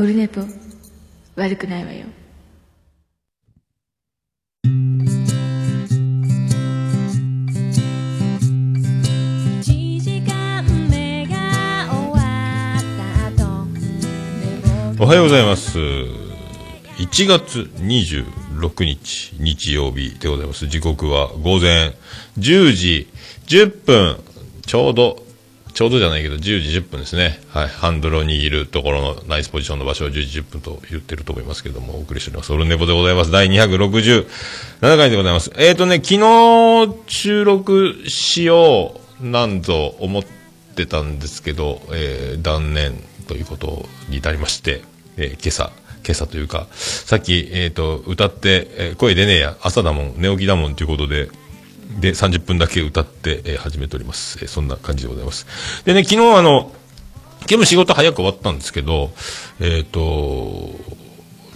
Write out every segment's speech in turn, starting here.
オルネポ悪くないわよおはようございます。1月26日、日曜日でございます。時刻は午前10時10分、ちょうど、ちょうどじゃないけど、10時10分ですね。はい。ハンドルを握るところのナイスポジションの場所を10時10分と言ってると思いますけれども、お送りしております。オルネポでございます。第267回でございます。えーとね、昨日収録しようなんぞ思ってたんですけど、えー断念ということになりまして、えー今朝、今朝というか、さっき、えっ、と、歌って、えー声出ねえや、朝だもん、寝起きだもんということで、で、30分だけ歌って、えー始めております。えーそんな感じでございます。でね、昨日あの、昨日仕事早く終わったんですけど、えっ、と、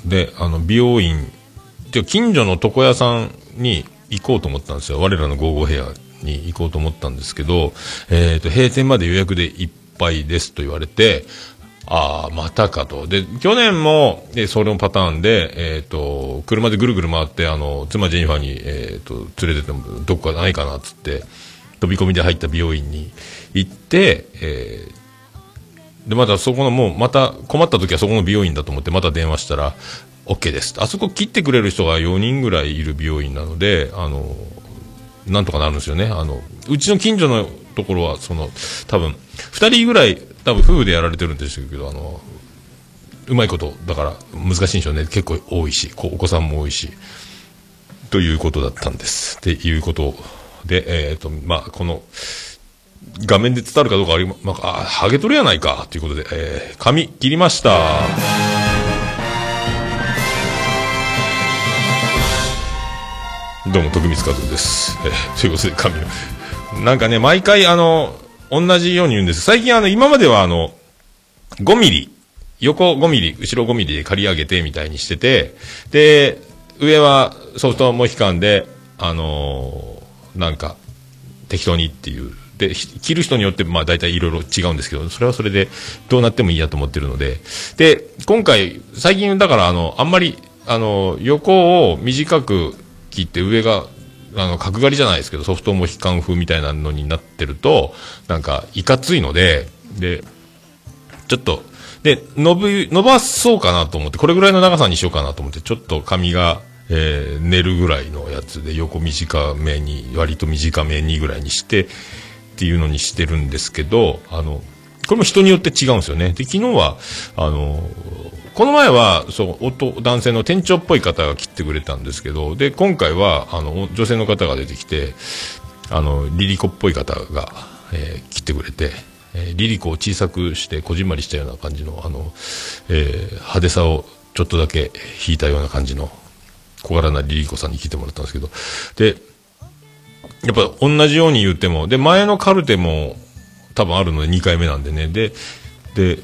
で、あの、美容院、で近所の床屋さんに行こうと思ったんですよ。我らのゴーゴーヘアに行こうと思ったんですけど、えっ、と、閉店まで予約でいっぱいですと言われて、ああ、またかと。で、去年も、で、それのパターンで、えっ、と、車でぐるぐる回って、あの、妻ジェニファーに、えっ、と、連れてても、どこかないかな、つって、飛び込みで入った美容院に行って、えーで、またそこのもう、また困った時はそこの美容院だと思って、また電話したら、OK です。あそこ切ってくれる人が4人ぐらいいる美容院なので、あの、なんとかなるんですよね。あの、うちの近所のところは、その、多分、2人ぐらい、多分夫婦でやられてるんですけど、あの、うまいこと、だから難しいんでしょうね。結構多いし、こうお子さんも多いし、ということだったんです。っていうことで、えっ、と、まあ、この、画面で伝わるかどうかありま、あ、ハゲ取れやないか、ということで、えー、髪切りました。どうも、徳光和夫です。えー、ということで、髪の。なんかね、毎回、あの、同じように言うんです。最近、あの、今までは、あの、5ミリ、横5ミリ、後ろ5ミリで刈り上げてみたいにしてて、で、上はソフトモヒカンで、あのーなんか、適当にっていう。で、切る人によって、まあ大体いろいろ違うんですけど、それはそれでどうなってもいいやと思ってるので。で、今回、最近だから、あの、あんまり、あの、横を短く切って上が、あの、角刈りじゃないですけど、ソフトモヒカン風みたいなのになってると、なんか、いかついので、で、ちょっと、で、伸び、伸ばそうかなと思って、これぐらいの長さにしようかなと思って、ちょっと髪が、えー寝るぐらいのやつで、横短めに、割と短めにぐらいにして、っていうのにしてるんですけど、あの、これも人によって違うんですよね。で、昨日は、あの、この前は、そう、男、男性の店長っぽい方が切ってくれたんですけど、で、今回は、あの、女性の方が出てきて、あの、リリコっぽい方が、えー切ってくれて、えーリリコを小さくして、こじんまりしたような感じの、あの、えー派手さをちょっとだけ引いたような感じの、小柄なリリコさんに切ってもらったんですけど、で、やっぱ同じように言っても、で、前のカルテも多分あるので2回目なんでね、で、で、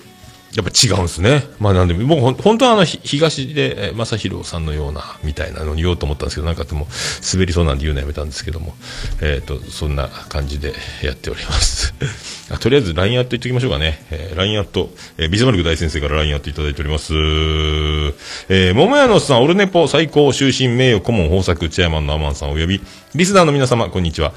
やっぱ違うんですね。まあなんで、僕本当はあの、東で、え正宏さんのような、みたいなのに言おうと思ったんですけど、なんかでも、滑りそうなんで言うのやめたんですけども、えっ、と、そんな感じでやっております。とりあえず LINE アット言っておきましょうかね。えー LINE アット、えービズマルク大先生から LINE アットいただいております。えー、桃屋のさん、オルネポ最高終身名誉顧問豊作チェアマンのアマンさんおよび、リスナーの皆様、こんにちは。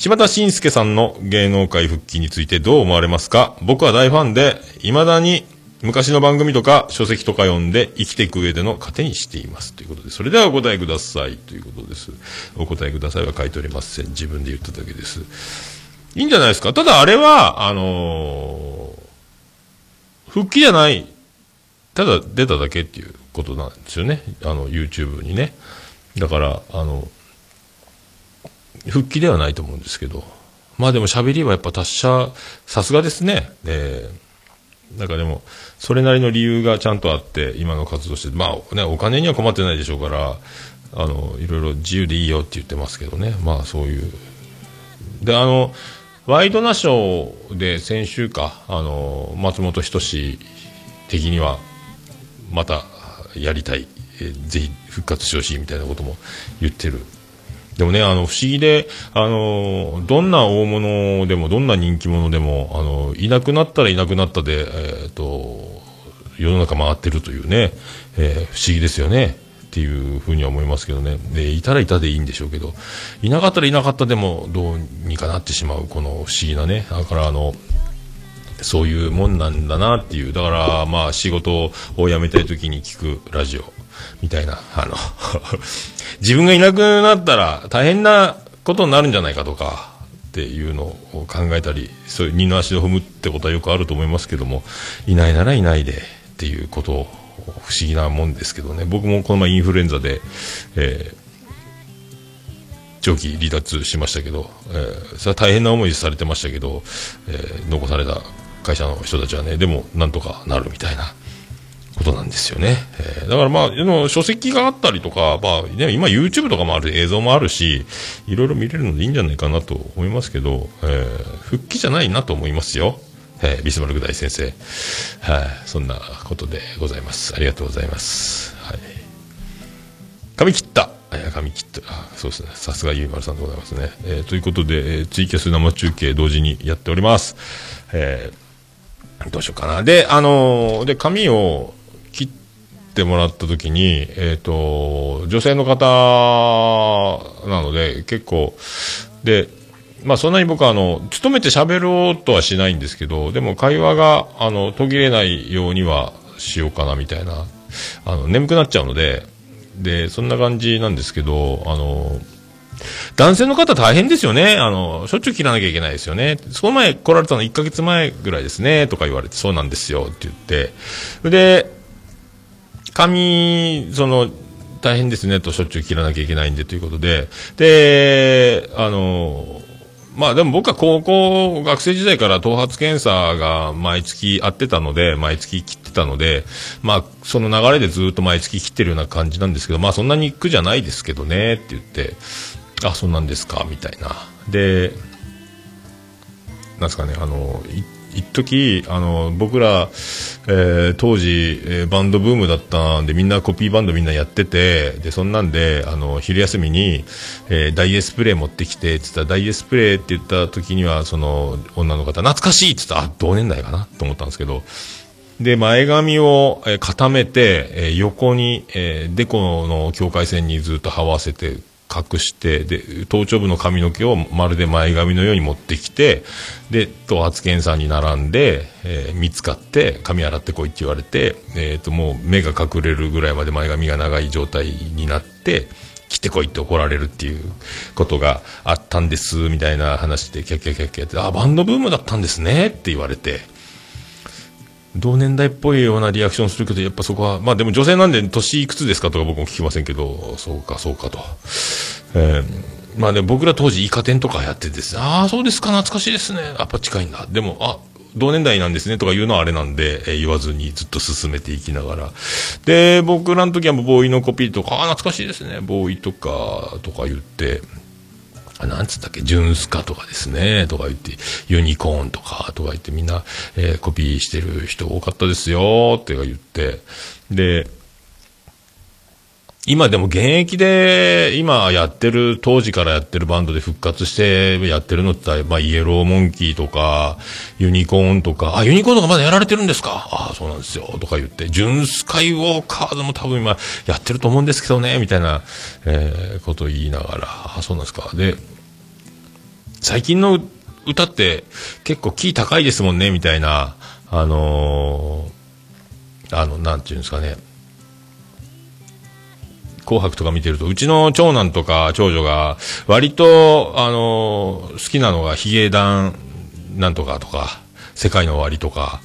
柴田慎介さんの芸能界復帰についてどう思われますか？僕は大ファンで、未だに昔の番組とか書籍とか読んで生きていく上での糧にしています。ということで、それではお答えください。ということです。お答えくださいは書いておりません。自分で言っただけです。いいんじゃないですか？ただあれは、あのー復帰じゃない、ただ出ただけっていうことなんですよね。あの、YouTube にね。だから、あの、復帰ではないと思うんですけど、まあでも喋りはやっぱ達者、さすがですね。えー、なんかでも、それなりの理由がちゃんとあって、今の活動して、まあね、お金には困ってないでしょうから、あの、いろいろ自由でいいよって言ってますけどね。まあそういう。で、あの、ワイドナショーで先週か、あの、松本人志的には、またやりたい、えぜひ復活してほしいみたいなことも言ってる。でもね、あの、不思議で、あの、どんな大物でも、どんな人気者でも、あの、いなくなったらいなくなったで、えっ、と、世の中回ってるというね、えー不思議ですよね。っていうふうには思いますけどね。で、いたらいたでいいんでしょうけど、いなかったらいなかったでもどうにかなってしまう、この不思議なね。だからあの、そういうもんなんだなっていう。だから、まあ、仕事を辞めたい時に聞くラジオ、みたいな。あの、自分がいなくなったら大変なことになるんじゃないかとか、っていうのを考えたり、そういう二の足を踏むってことはよくあると思いますけども、いないならいないでっていうことを、不思議なもんですけどね。僕もこの前インフルエンザで、えー長期離脱しましたけど、えーそれは大変な思いされてましたけど、えー残された会社の人たちはね、でもなんとかなるみたいなことなんですよね。えーだからまあ、でも書籍があったりとか、まあ、ね、今 YouTube とかもある、映像もあるし、いろいろ見れるのでいいんじゃないかなと思いますけど、えー復帰じゃないなと思いますよ。えービスマルク大先生。はい、そんなことでございます。ありがとうございます。はい。髪切った。いや髪切った。あそうですね。さすがゆいまるさんでございますね。えーということで、えーツイキャス生中継同時にやっております。えーどうしようかな。で、あのーで、髪をてもらった時に、えっ、と、女性の方なので、結構、で、まあそんなに僕はあの、勤めて喋ろうとはしないんですけど、でも会話が、あの、途切れないようにはしようかなみたいな、あの、眠くなっちゃうので、で、そんな感じなんですけど、あの、男性の方大変ですよね。あの、しょっちゅう切らなきゃいけないですよね。その前来られたの1ヶ月前ぐらいですね、とか言われて、そうなんですよ、って言って。で、髪、その、大変ですね、としょっちゅう切らなきゃいけないんで、ということで。で、あの、まあでも僕は高校、学生時代から頭髪検査が毎月あってたので、毎月切ってたので、まあその流れでずっと毎月切ってるような感じなんですけど、まあそんなに苦じゃないですけどね、って言って、あ、そうなんですか、みたいな。で、なんですかね、あの、一時あの僕ら、えー当時、えーバンドブームだったんでみんなコピーバンドみんなやっててでそんなんであの昼休みに、えーダイエスプレー持ってきてっつったらダイエスプレーって言った時にはその女の方懐かしいって言ったらあ同年代かな？と思ったんですけどで前髪を、固めて、えー横に、えーデコの境界線にずっと這わせて隠して、で、頭頂部の髪の毛をまるで前髪のように持ってきて、で、頭髪検査に並んで、えー見つかって、髪洗ってこいって言われて、えっ、と、もう目が隠れるぐらいまで前髪が長い状態になって、切ってこいって怒られるっていうことがあったんです、みたいな話で、キャッキャキャッキャって、あ、バンドブームだったんですね、って言われて、同年代っぽいようなリアクションするけど、やっぱそこは、まあでも女性なんで年いくつですかとか僕も聞きませんけど、そうか、そうかと。えーまあで僕ら当時イカ天とかやっててですね、ああ、そうですか、懐かしいですね。やっぱ近いんだ。でも、あ、同年代なんですねとか言うのはあれなんで、えー言わずにずっと進めていきながら。で、僕らの時はもうボーイのコピーとか、ああ、懐かしいですね。ボーイとか、とか言って、あなんつったっけ、ジュンスカとかですね、とか言って、ユニコーンとか、とか言って、みんな、えーコピーしてる人多かったですよ、って言って、で、今でも現役で、今やってる、当時からやってるバンドで復活してやってるのって言ったら、まあ、イエローモンキーとか、ユニコーンとか、あ、ユニコーンとかまだやられてるんですか？あそうなんですよ、とか言って、ジュンスカイウォーカーズも多分今やってると思うんですけどね、みたいな、えーことを言いながら、あ、そうなんですか。で、最近の歌って結構キー高いですもんね、みたいな、あのーあの、なんていうんですかね。紅白とか見てると、うちの長男とか長女が、割と、あの好きなのがヒゲダンなんとかとか、世界の終わりとか、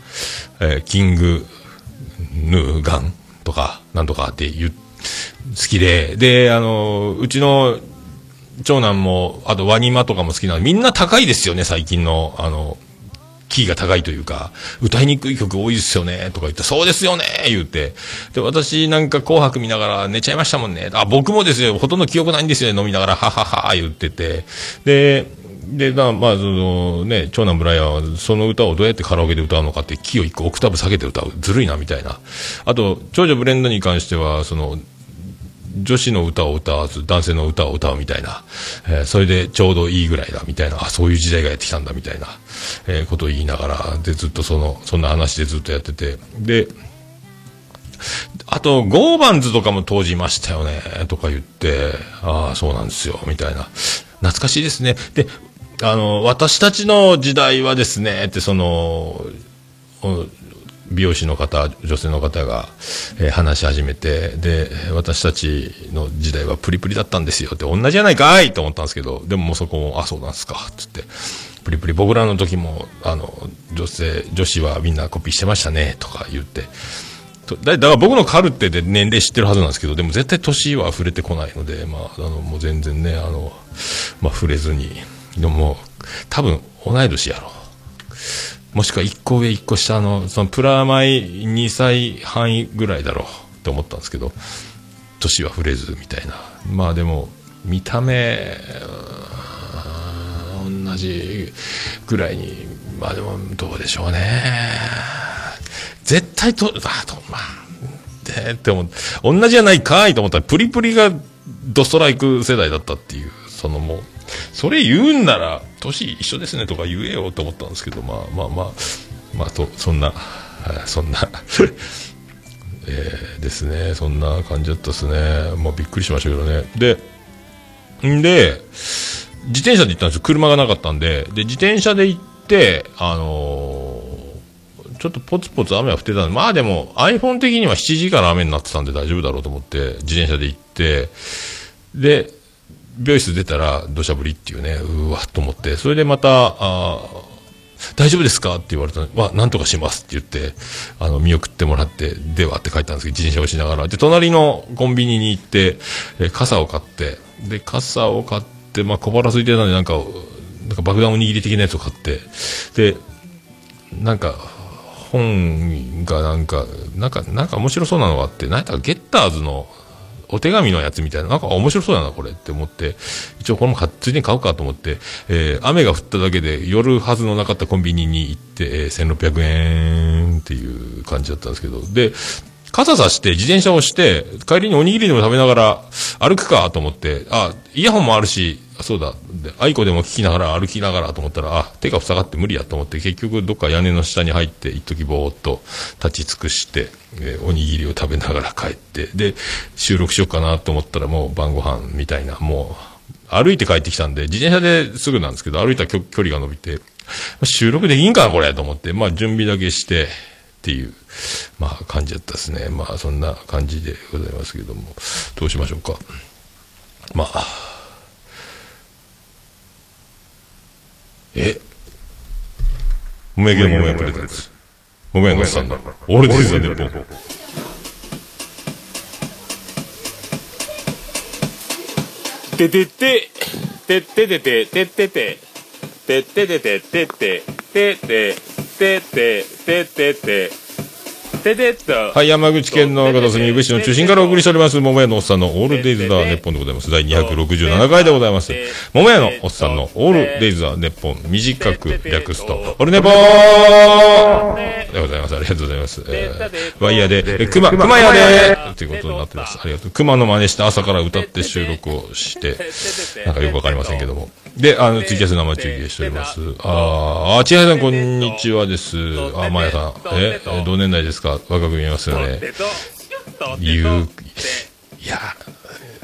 えーキングヌーガンとか、なんとかって言う、好きで、で、あのうちの長男も、あとワニマとかも好きなのみんな高いですよね、最近の、あの、キーが高いというか、歌いにくい曲多いですよね、とか言って、そうですよね、言って。で、私なんか紅白見ながら寝ちゃいましたもんね。あ、僕もですよ、ほとんど記憶ないんですよね、飲みながら、ははは、言ってて。で、で、なまあ、そのね、長男ブライアンは、その歌をどうやってカラオケで歌うのかって、キーを一個オクターブ下げて歌う。ずるいな、みたいな。あと、長女ブレンダに関しては、その、女子の歌を歌わず男性の歌を歌うみたいな、えーそれでちょうどいいぐらいだみたいな、あ、そういう時代がやってきたんだみたいな、えーことを言いながら、で、ずっとその、そんな話でずっとやってて、で、あと、ゴーバンズとかも当時いましたよね、とか言って、ああ、そうなんですよ、みたいな。懐かしいですね。で、あの、私たちの時代はですね、ってその、美容師の方、女性の方が、えー話し始めて、で、私たちの時代はプリプリだったんですよって、同じじゃないかいと思ったんですけど、でももうそこも、あ、そうなんですか、つって、プリプリ、僕らの時も、あの、女性、女子はみんなコピーしてましたね、とか言って、とだから僕のカルテで年齢知ってるはずなんですけど、でも絶対年は触れてこないので、まあ、あの、もう全然ね、あの、まあ、触れずに、でももう、多分、同い年やろ。もしくは1個上1個下の、そのプラマイ2歳半ぐらいだろうって思ったんですけど、年は触れずみたいな。まあでも、見た目、同じぐらいに、まあでもどうでしょうね。絶対と、あと、まあ、で、って思う同じじゃないかいと思ったら、プリプリがドストライク世代だったっていう、そのもう、それ言うんなら、年一緒ですねとか言えよと思ったんですけど、まあまあまあ、まあと、そんな、そんな、えーですね、そんな感じだったですね。もうびっくりしましたけどね。で、んで、自転車で行ったんですよ。車がなかったんで。で、自転車で行って、あのーちょっとポツポツ雨が降ってたんで、まあでも iPhone 的には7時から雨になってたんで大丈夫だろうと思って、自転車で行って、で、美容室出たら土砂降りっていうね、うわっと思って、それでまた、あ大丈夫ですかって言われたのわ、なんとかしますって言って、あの、見送ってもらって、ではって書いたんですけど、自転車をしながら。で、隣のコンビニに行って、え傘を買って、で、傘を買って、まあ、小腹空いてたんで、なんか、なんか爆弾おにぎり的なやつを買って、で、なんか、本がなんか、なんか、なんか面白そうなのがあって、なんやったゲッターズのお手紙のやつみたいな、なんか面白そうだな、これって思って、一応これも買ついでに買おうかと思って、えー雨が降っただけで夜はずのなかったコンビニに行って、えー1600円っていう感じだったんですけど、で、傘さして自転車をして、帰りにおにぎりでも食べながら歩くかと思って、あ、イヤホンもあるし、そうだ、で、アイコでも聞きながら歩きながらと思ったら、あ、手が塞がって無理やと思って、結局どっか屋根の下に入って、一時ぼーっと立ち尽くして、えーおにぎりを食べながら帰って、で、収録しようかなと思ったらもう晩ご飯みたいな、もう、歩いて帰ってきたんで、自転車ですぐなんですけど、歩いた距離が伸びて、収録できんかな、これと思って、まあ準備だけして、っていう、まあ感じだったですね。まあそんな感じでございますけども、どうしましょうか。まあ、え？桃焼きの桃屋プレゼンツ。桃屋のおっさんの、オールディーズ・ネッポン。ててて、てっててて、てってて、てててて、てて、てて、てて、ててて、ててっと。はい、山口県の片隅武士の中心からお送りしております、桃屋のおっさんのオールデイズ・ザ・ネッポンでございます。第267回でございます。桃屋のおっさんのオールデイズ・ザ・ネッポン、短く略すと、オルネポーでございます。ありがとうございます。えーワイヤーで、え熊、熊屋で、ということになってます。ありがとう。熊の真似して朝から歌って収録をして、なんかよくわかりませんけども。で、あの、ツイキャス生中継しております。あー、あ、千早さん、こんにちはです。あ、まやさん。え、え同年代ですか？若く見えますよね。言う、いや、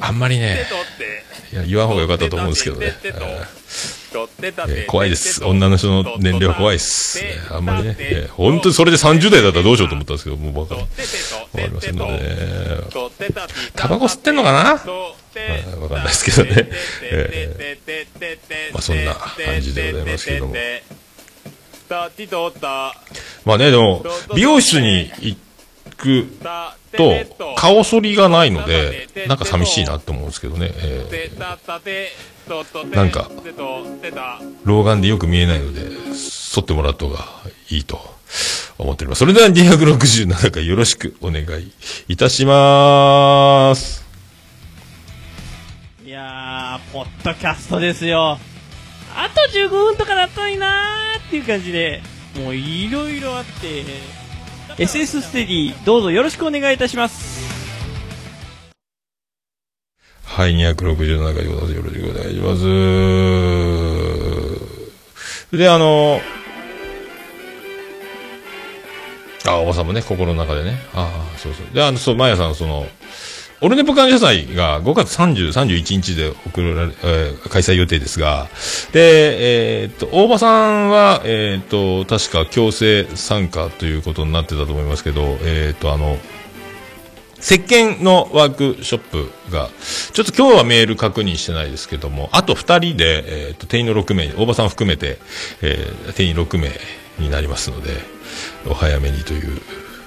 あんまりね、いや、言わん方がよかったと思うんですけどね。えー怖いです。女の人の年齢は怖いです。えーあんまりね、えー本当にそれで30代だったらどうしようと思ったんですけど、もうわかわかりませんのでね。タバコ吸ってんのかなわわかんないですけどね。えまあそんな感じでございますけどもまあね、でも、美容室に行くと、顔剃りがないので、なんか寂しいなって思うんですけどね。えーなんか老眼でよく見えないので、剃ってもらった方がいいと思っております。それでは267回よろしくお願いいたします。いやー、ポッドキャストですよ。あと15分とかだったのになーっていう感じで、もういろいろあって、SS ステディ、どうぞよろしくお願いいたします。はい、267回でございます。よろしくお願いします。で、あの、あ、大場さんもね、心の中でね。ああ、そうそう。で、あの、そう、マヤさん、その、オルネポ感謝祭が5月30、31日で送られ、えー開催予定ですが、で、えーっと、大場さんは、えーっと、確か強制参加ということになってたと思いますけど、えーっと、あの、石鹸のワークショップが、ちょっと今日はメール確認してないですけども、あと2人で、えー、と定員の6名、大場さん含めて、えー定員6名になりますので、お早めにという、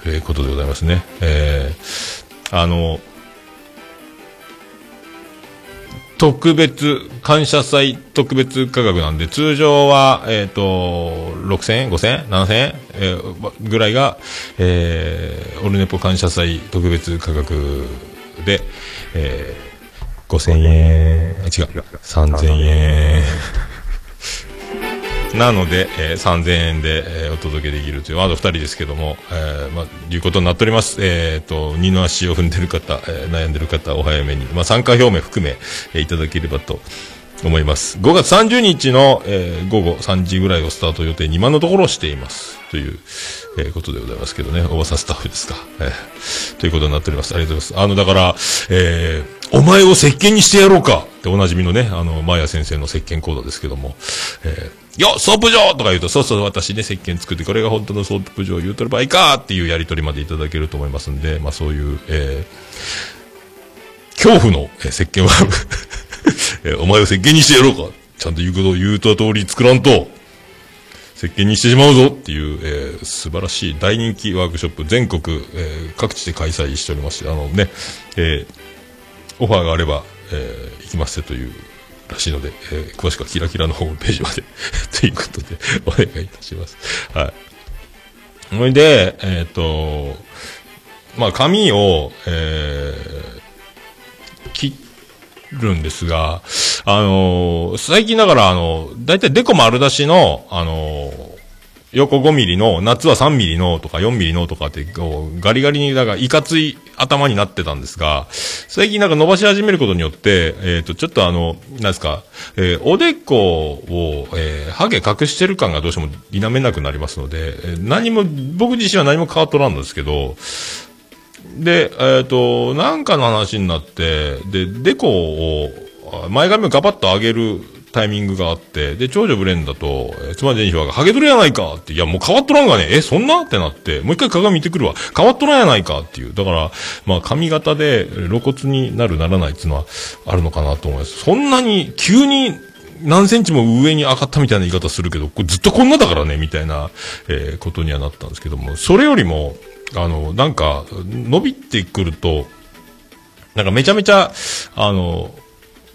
えーことでございますね。えーあの、特別、感謝祭特別価格なんで、通常は、えっ、と、6000円 ?5000 円 ?7000 円、えーぐらいが、えーオルネポ感謝祭特別価格で、えー5000円、違う、3000円。なので、えー3000円で、えーお届けできるという、あと2人ですけども、えーまあ、いうことになっております。えっ、と、二の足を踏んでる方、えー悩んでる方、お早めに、まあ、参加表明含め、えーいただければと思います。5月30日の、えー午後3時ぐらいをスタート予定に今のところしています。という、えーことでございますけどね、おばさんスタッフですか。えーということになっております。ありがとうございます。あの、だから、えーお前を石鹸にしてやろうかっておなじみのね、あの、マーヤ先生の石鹸講座ですけども、えーよソープ嬢とか言うと、そうそう、私ね、石鹸作って、これが本当のソープ嬢言うとる場合かっていうやりとりまでいただけると思いますんで、まあそういう、えー恐怖の、えー石鹸は、えーお前を石鹸にしてやろうか。ちゃんと言うことを言うた通り作らんと、石鹸にしてしまうぞっていう、えー素晴らしい大人気ワークショップ、全国、えー各地で開催しておりまして、あのね、えーオファーがあれば、えー行きますというらしいので、えー詳しくはキラキラのホームページまで ということで お願いいたします。はい。それで、えっ、と、まあ、紙を、えー切るんですが、あのー最近だから、あの、だいたいデコ丸出しの、あのー横5ミリの、夏は3ミリのとか4ミリのとかって、こう、ガリガリに、だから、いかつい頭になってたんですが、最近なんか伸ばし始めることによって、えっ、と、ちょっとあの、なんですか、えーおでこを、えーハゲ隠してる感がどうしても否めなくなりますので、え何も、僕自身は何も変わっとらんのですけど、で、えっ、と、なんかの話になって、で、デコを、前髪をガバッと上げるタイミングがあって、で、長女ブレンダと、えー妻ジェニファーが、ハゲとるやないかって、いや、もう変わっとらんがね、え、そんなってなって、もう一回鏡見てくるわ。変わっとらんやないかっていう。だから、まあ、髪型で露骨になるならないっていうのはあるのかなと思います。そんなに、急に、何センチも上に上がったみたいな言い方するけど、こずっとこんなだからね、みたいな、えーことにはなったんですけども、それよりも、あの、なんか、伸びてくると、なんかめちゃめちゃ、あの、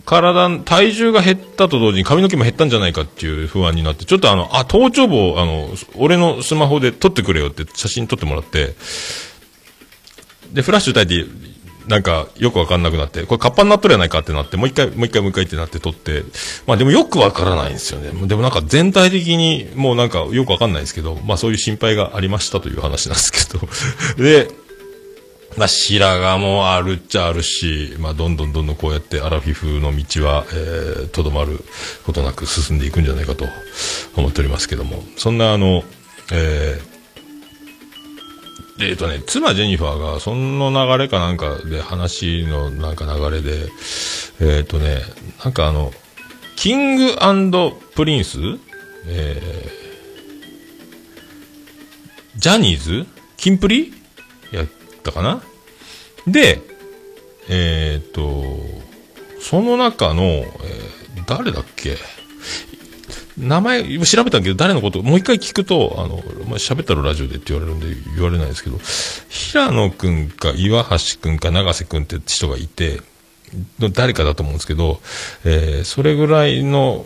体、体重が減ったと同時に髪の毛も減ったんじゃないかっていう不安になって、ちょっとあの、あ、頭頂部を、あの、俺のスマホで撮ってくれよって写真撮ってもらって、で、フラッシュ焚いて、なんか、よくわかんなくなって、これカッパになっとるやないかってなって、もう一回、もう一回、もう一回ってなって撮って、まあでもよくわからないんですよね。でもなんか全体的に、もうなんかよくわかんないですけど、まあそういう心配がありましたという話なんですけど、で、まあ、白髪もあるっちゃあるし、まあ、どんどんどんどんこうやってアラフィフの道は、えー、とどまることなく進んでいくんじゃないかと思っておりますけども、そんなあの、えー、えーとね、妻ジェニファーが、その流れかなんかで話のなんか流れで、えーとね、なんかあの、キングプリンスえー、ジャニーズ？キンプリ？やったかな？で、えっ、と、その中の、えー誰だっけ？名前、調べたけど、誰のこと、もう一回聞くと、あの、まあ、喋ったらラジオでって言われるんで言われないですけど、平野くんか岩橋くんか永瀬くんって人がいて、の誰かだと思うんですけど、えーそれぐらいの、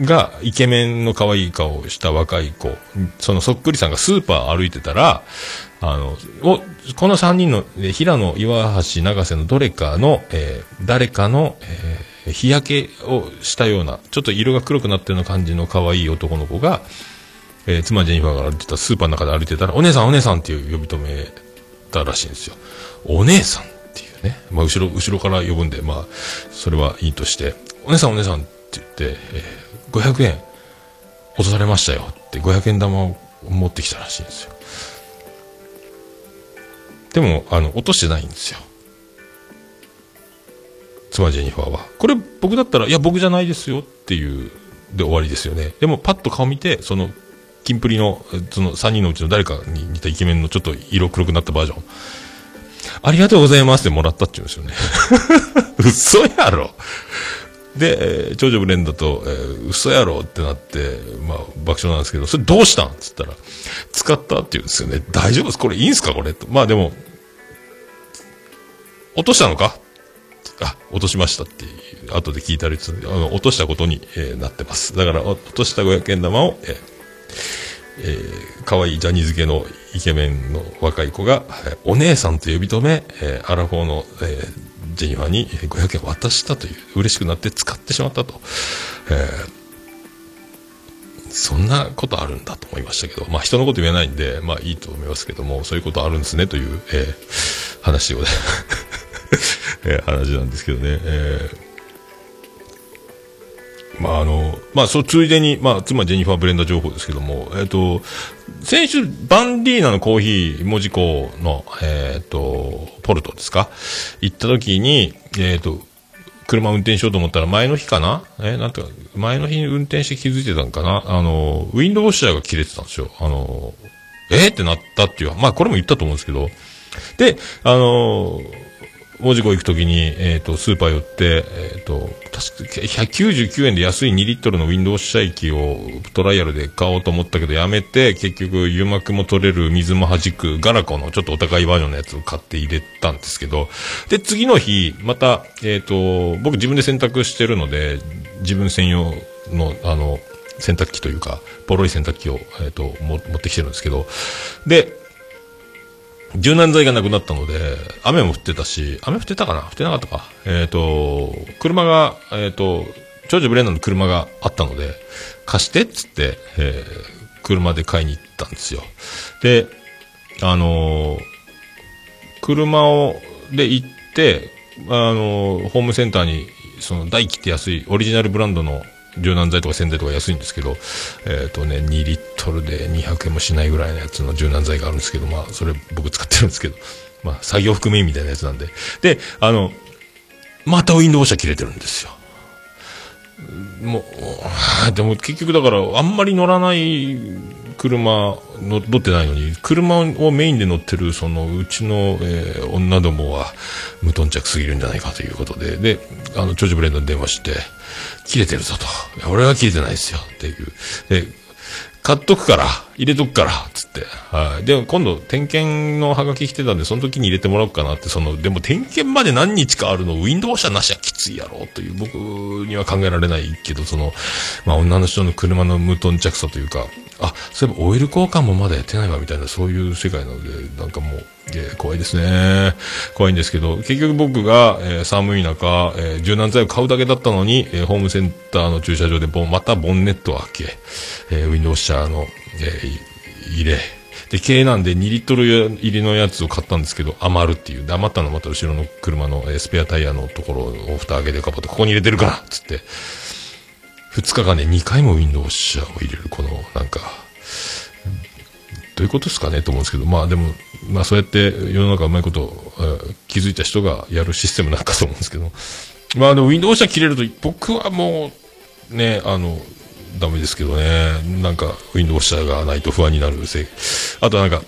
が、イケメンの可愛い顔をした若い子、そのそっくりさんがスーパー歩いてたら、あの、お、この3人の、平野、岩橋、永瀬のどれかの、えー誰かの、えー日焼けをしたような、ちょっと色が黒くなったような感じの可愛い男の子が、えー妻ジェニファーが歩いてたスーパーの中で歩いてたら、お姉さんお姉さんっていう呼び止めたらしいんですよ。お姉さんっていうね。まあ、後ろ、後ろから呼ぶんで、まあ、それはいいとして、お姉さんお姉さんって言って、えー500円落とされましたよって500円玉を持ってきたらしいんですよ。でも、あの、落としてないんですよ。妻ジェニファーは。これ僕だったら、いや、僕じゃないですよっていう、で終わりですよね。でも、パッと顔見て、その、キンプリの、その3人のうちの誰かに似たイケメンのちょっと色黒くなったバージョン。ありがとうございますってもらったって言うんですよね。嘘やろで、えー長女ブレンダと、えー嘘やろってなって、まあ、爆笑なんですけど、それどうしたん？っつったら、使ったって言うんですよね。大丈夫？ですこれいいんすか？これと。まあでも、落としたのか？あ、落としましたって、後で聞いたりするあの、落としたことに、えーなってます。だから、落とした500円玉を、えーえー、可愛いジャニーズ系のイケメンの若い子が、えーお姉さんと呼び止め、えーアラフォーの、えージェニファーに500円渡したという、嬉しくなって使ってしまったと。えーそんなことあるんだと思いましたけど、まあ人のこと言えないんで、まあいいと思いますけども、そういうことあるんですねという、えー話を、えー話なんですけどね、えーまああの、まあそう、ついでに、まあ、妻ジェニファー・ブレンダー情報ですけども、えっ、と、先週、バンディーナのコーヒー、文字工の、えっ、と、ポルトですか？行った時に、えっ、と、車運転しようと思ったら前の日かな？え、なんていうか、前の日に運転して気づいてたんかな？あの、ウィンドウォッシャーが切れてたんですよ。あの、えー？ってなったっていう、まあこれも言ったと思うんですけど、で、あの文字工行くときに、えっ、と、スーパー寄って、えっ、と、確か199円で安い2リットルのウィンドウウォッシャー液をトライアルで買おうと思ったけどやめて、結局油膜も取れる水も弾くガラコのちょっとお高いバージョンのやつを買って入れたんですけど、で、次の日、また、えっ、と、僕自分で洗濯してるので、自分専用の、あの、洗濯機というか、ボロい洗濯機を、えっ、と、持ってきてるんですけど、で、柔軟剤がなくなったので、雨も降ってたし、雨降ってたかな？降ってなかったか。えっ、と、車が、えっ、と、長女ブレンダーの車があったので、貸してっつって、えー車で買いに行ったんですよ。で、あのー車を、で行って、あのーホームセンターに、その、大切って安い、オリジナルブランドの柔軟剤とか洗剤とか安いんですけど、えっ、とね、2リットルで200円もしないぐらいのやつの柔軟剤があるんですけど、まあ、それ僕使ってるんですけど、まあ、作業含めみたいなやつなんで。で、あの、またウィンドウウォッシャー切れてるんですよ。もう、でも結局だから、あんまり乗らない車乗ってないのに、車をメインで乗ってる、その、うちの、えー女どもは、無頓着すぎるんじゃないかということで、で、あの、長女ブレンドに電話して、切れてるぞと。俺は切れてないですよ。っていう。で、買っとくから、入れとくから、つって。はい。で、今度、点検のハガキ来てたんで、その時に入れてもらおうかなって、その、でも点検まで何日かあるの、ウィンドウ車なしはきついやろ、という、僕には考えられないけど、その、まあ、女の人の車の無頓着さというか、あ、そういえばオイル交換もまだやってないわ、みたいな、そういう世界なので、なんかもう、えー怖いですね。怖いんですけど、結局僕が、えー寒い中、えー柔軟剤を買うだけだったのに、えーホームセンターの駐車場でボン、またボンネットを開け、えーウィンドウシャーの、えー入れ、で、軽なんで2リットル入りのやつを買ったんですけど、余るっていう。で、余ったのまた後ろの車の、えスペアタイヤのところを蓋開けてかぼって、ここに入れてるからつって、2日間で2回もウィンドウシャーを入れる、この、なんか、どういうことですかねと思うんですけど、まあでも、まあそうやって世の中うまいこと、えー気づいた人がやるシステムなんかと思うんですけど、まあでも Windows 社切れると、僕はもう、ね、あの、ダメですけどね、なんか Windows 社がないと不安になるせい。あとなんか、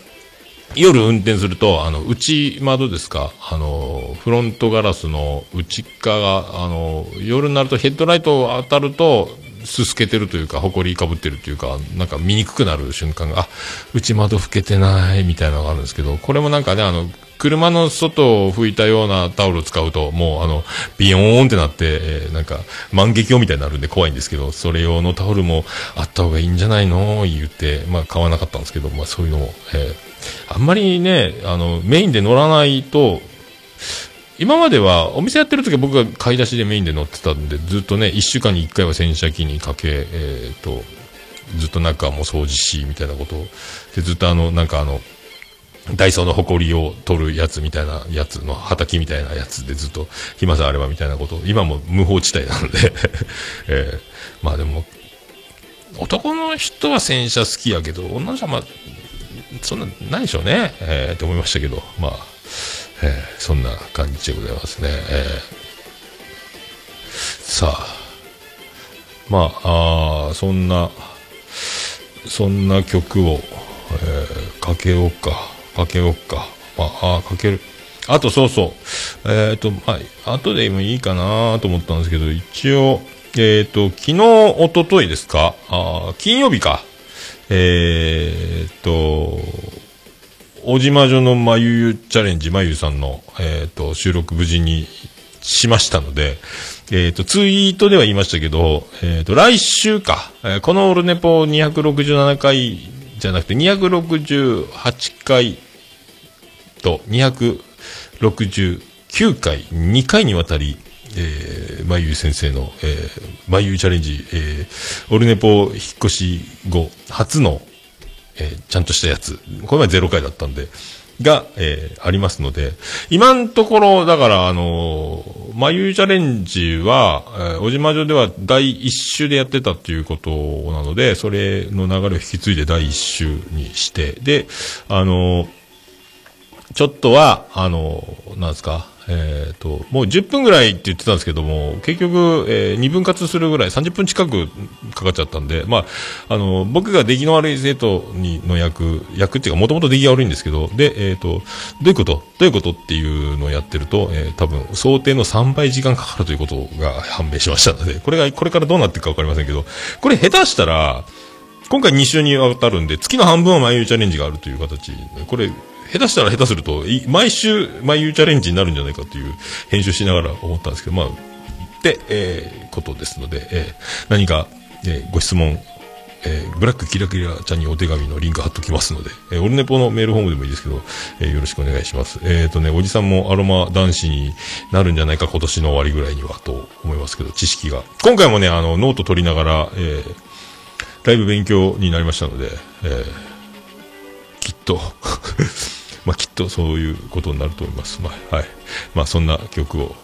夜運転すると、あの、内窓ですか、あの、フロントガラスの内側が、あの、夜になるとヘッドライト当たると、すすけてるというか、埃かぶってるというか、なんか見にくくなる瞬間が、あ、内窓拭けてないみたいなのがあるんですけど、これもなんかね、あの、車の外を拭いたようなタオルを使うと、もうあの、ビヨーンってなって、えーなんか、万華鏡みたいになるんで怖いんですけど、それ用のタオルもあった方がいいんじゃないの？言って、まあ買わなかったんですけど、まあそういうのも、えーあんまりね、あの、メインで乗らないと、今まではお店やってる時は僕が買い出しでメインで乗ってたんで、ずっとね、1週間に1回は洗車機にかけ、えっ、と、ずっと中も掃除し、みたいなこと。を、で、ずっとあの、なんかあの、ダイソーの埃を取るやつみたいなやつの畑みたいなやつでずっと暇さえあればみたいなこと今も無法地帯なので、えーまあでも男の人は洗車好きやけど女の人はまあそんなないでしょうね、えーって思いましたけどまあえーそんな感じでございますね。えーさあ、まあ、あそんな、そんな曲を、えーかけようか、かけようか。まあ、あかける。あと、そうそう。えっ、と、まあ、後でもいいかなと思ったんですけど、一応、えっ、と、昨日、一昨日ですか？あ金曜日か。えっ、と、小島女のまゆゆチャレンジ、まゆゆさんの、えっ、と、収録無事にしましたので、えっ、と、ツイートでは言いましたけど、えっ、と、来週か、えこのオルネポ267回じゃなくて268回と269回、2回にわたり、えー、まゆ先生の、えー、まゆチャレンジ、えー、オルネポ引っ越し後、初の、えーちゃんとしたやつ、これまで0回だったんで、が、えーありますので、今のところ、だから、あのー、まゆチャレンジは、えー、小島女では第一週でやってたっていうことなので、それの流れを引き継いで第一週にして、で、あのーちょっとは、あの、なんですか、えっ、と、もう10分ぐらいって言ってたんですけども、結局、えー、2分割するぐらい、30分近くかかっちゃったんで、まあ、あの、僕が出来の悪い生徒にの役、役っていうか、もともと出来が悪いんですけど、で、えっ、と、どういうことどういうことっていうのをやってると、えー多分、想定の3倍時間かかるということが判明しましたので、これが、これからどうなっていくかわかりませんけど、これ下手したら、今回2週にわたるんで、月の半分は毎週チャレンジがあるという形、これ、下手したら下手すると、毎週毎週チャレンジになるんじゃないかという編集しながら思ったんですけど、まあ、って、えーことですので、えー何か、えーご質問、えーブラックキラキラちゃんにお手紙のリンク貼っときますので、えーオルネポのメールフォームでもいいですけど、えーよろしくお願いします。えっ、とね、おじさんもアロマ男子になるんじゃないか、今年の終わりぐらいには、と思いますけど、知識が。今回もね、あの、ノート取りながら、えーだいぶ勉強になりましたので、えーきっと、まあきっとそういうことになると思います。まあ、はい。まあそんな曲を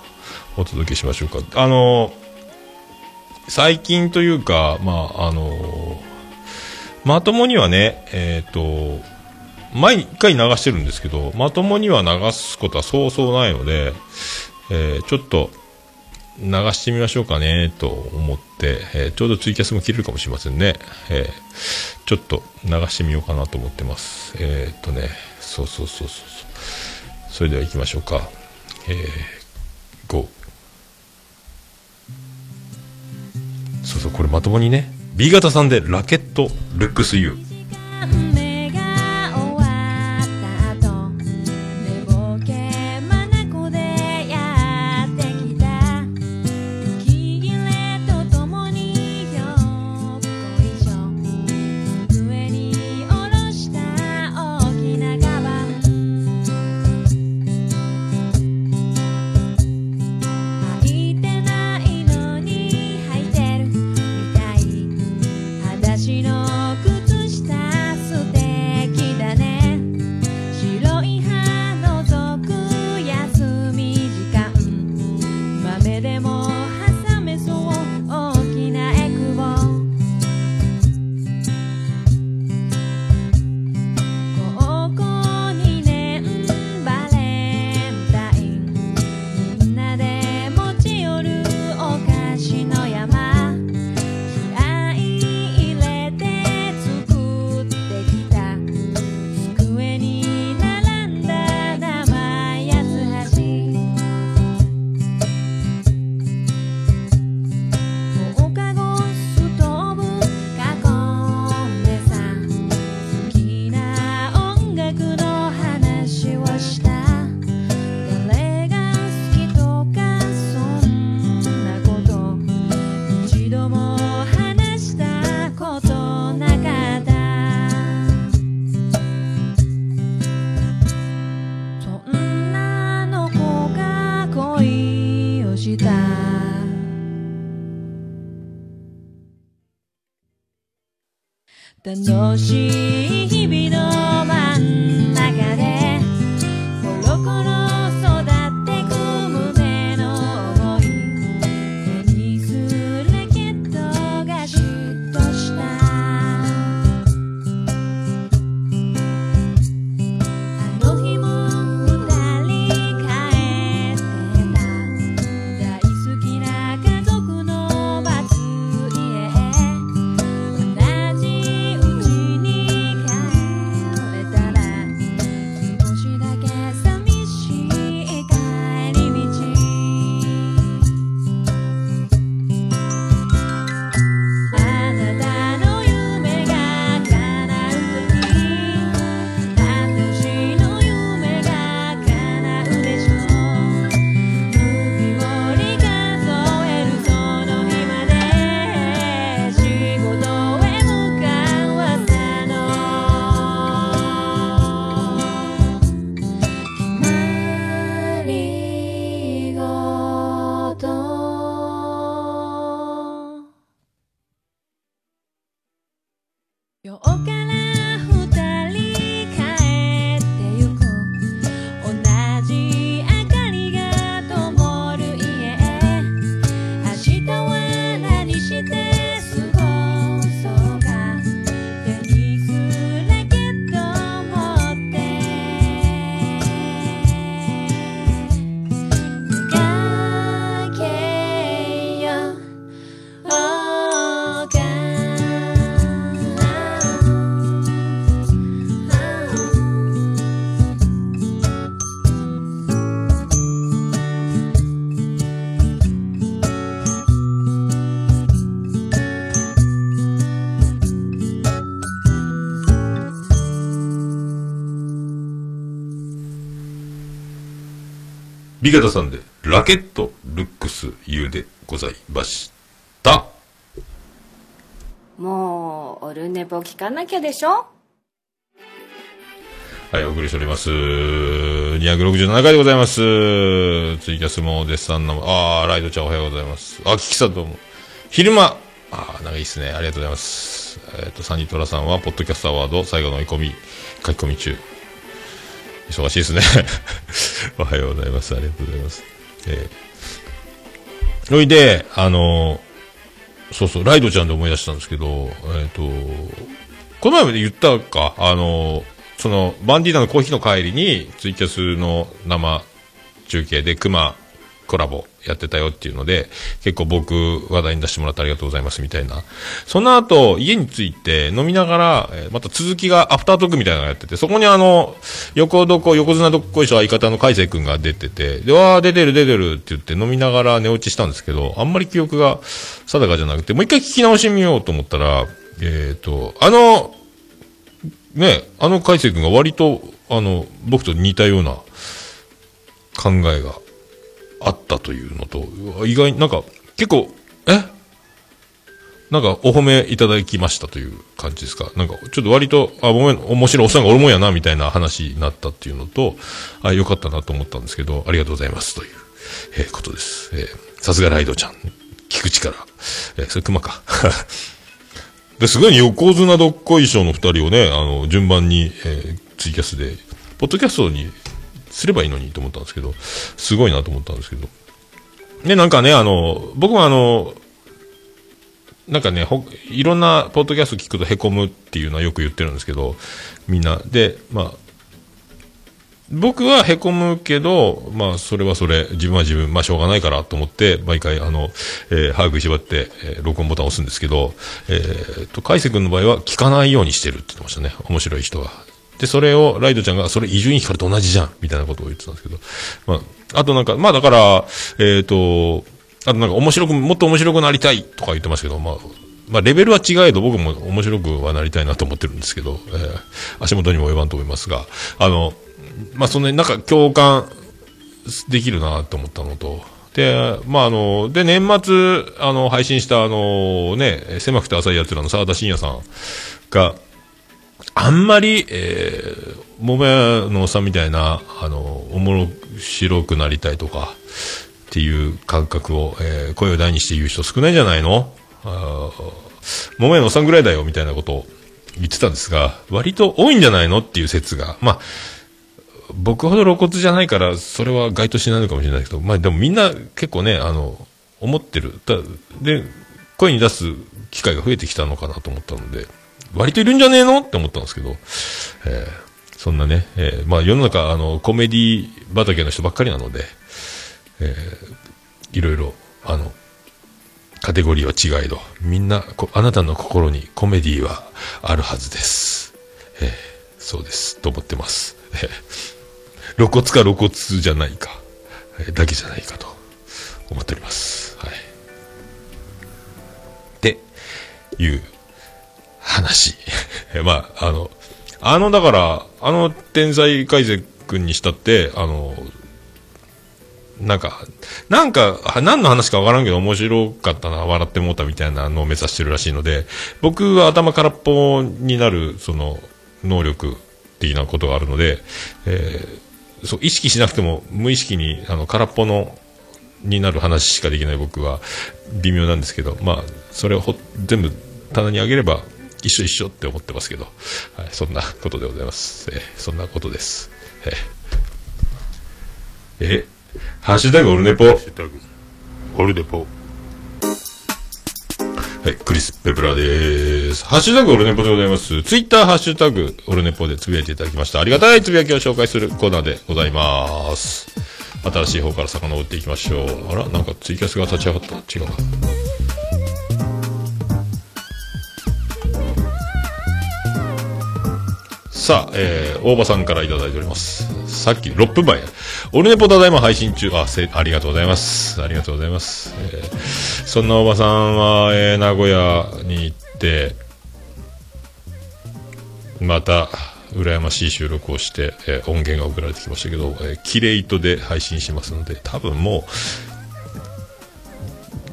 お届けしましょうか。あの最近というか、まああのまともにはね、えっ、と、毎回流してるんですけど、まともには流すことはそうそうないので、えーちょっと、流してみましょうかねと思って、えーちょうどツイキャスも切れるかもしれませんね、えーちょっと流してみようかなと思ってますえっとねそうそうそうそうそう。それでは行きましょうか。えー、GO そうそうこれまともにね。B 型さんでラケットルックス U 楽しい日々のビゲタさんで、ラケット、ルックス、言うでございました。もう、オルネポ聞かなきゃでしょ？はい、お送りしております。267回でございます。ツイキャスもお弟子さんの、あー、ライドちゃんおはようございます。あ、キキさんどうも。昼間、あー、なんかいいっすね。ありがとうございます。えっ、と、サニトラさんは、ポッドキャストアワード、最後の追い込み、書き込み中。忙しいですね。おはようございます。ありがとうございます。えー、それで、あのそうそう、ライドちゃんで思い出したんですけど、えっ、と、この前まで言ったか、あのその、バンディーナのコーヒーの帰りに、ツイキャスの生中継でクマコラボやってたよっていうので、結構僕話題に出してもらってありがとうございますみたいな。その後、家に着いて飲みながら、また続きがアフタートークみたいなのがやってて、そこにあの、横どこ、横綱どっこいしょ相方の海星くんが出てて、で、わー出てる出てるって言って飲みながら寝落ちしたんですけど、あんまり記憶が定かじゃなくて、もう一回聞き直してみようと思ったら、えっ、と、あの、ね、あの海星君が割と、あの、僕と似たような考えがあったというのと、意外になんか、結構、え？なんか、お褒めいただきましたという感じですか？なんか、ちょっと割と、あ、ごめん、面白いおっさんがおるもんやな、みたいな話になったっていうのと、あ、よかったなと思ったんですけど、ありがとうございますという、えーことです。えーさすがライドちゃん。聞く力。えーそれ熊か。で、すごい横綱どっこい賞の二人をね、あの、順番に、えーツイキャスで、ポッドキャストにすればいいのにと思ったんですけど、すごいなと思ったんですけど。で、なんかね、あの、僕もあの、なんかね、ほいろんなポッドキャスト聞くと凹むっていうのはよく言ってるんですけど、みんな。で、まあ、僕は凹むけど、まあ、それはそれ、自分は自分、まあ、しょうがないからと思って、毎回、あの、えー、歯食いしばって、えー録音ボタンを押すんですけど、えー、と、海瀬君の場合は聞かないようにしてるって言ってましたね。面白い人は。で、それを、ライドちゃんが、それ、伊集院光と同じじゃんみたいなことを言ってたんですけど、まあ、あとなんか、まあ、だから、えっ、と、あとなんか、面白く、もっと面白くなりたいとか言ってましたけど、まあ、まあ、レベルは違えど、僕も面白くはなりたいなと思ってるんですけど、えー足元にも及ばんと思いますが、あの、まあ、そんなになんか共感できるなと思ったのと、で、まあ、あの、で、年末、あの、配信した、あの、ね、狭くて浅い奴らの沢田信也さんが、あんまり、えー、桃屋のおっさんみたいな、あの、おもろ白くなりたいとか、っていう感覚を、えー声を大にして言う人少ないんじゃないの？あ桃屋のおっさんぐらいだよ、みたいなことを言ってたんですが、割と多いんじゃないの？っていう説が、まあ、僕ほど露骨じゃないから、それは該当しないのかもしれないけど、まあでもみんな結構ね、あの、思ってる。で、声に出す機会が増えてきたのかなと思ったので、割といるんじゃねえの？って思ったんですけど、えーそんなね、えーまあ世の中、あの、コメディ畑の人ばっかりなので、えーいろいろ、あの、カテゴリーは違いど、みんな、あなたの心にコメディはあるはずです。えーそうです。と思ってます。えー露骨か露骨じゃないか、えーだけじゃないかと思っております。はい。っていう話。まあ、あの、あの、だから、あの天才海瀬君にしたって、あの、なんか、なんか、何の話かわからんけど面白かったな、笑ってもうたみたいなのを目指してるらしいので、僕は頭空っぽになる、その、能力的なことがあるので、えーそう、意識しなくても無意識に、あの、空っぽの、になる話しかできない僕は微妙なんですけど、まあ、それをほ全部棚にあげれば一緒一緒って思ってますけど、はい、そんなことでございます。えーそんなことです。えーえハッシュタグオルネポ。ハッシュタグオルデポはい、クリス・ペプラです。ハッシュタグオルネポでございます。ツイッターハッシュタグオルネポでつぶやいていただきました。ありがたいつぶやきを紹介するコーナーでございます。新しい方から遡っていきましょう。あら、なんかツイキャスが立ち上がった。違うか。さあ、えー、大場さんからいただいております。さっき6分前。オルネポただいま配信中。あ、せ、ありがとうございます。ありがとうございます。えーそんな大場さんは、えー名古屋に行って、また、羨ましい収録をして、えー音源が送られてきましたけど、えー、キレイトで配信しますので、多分も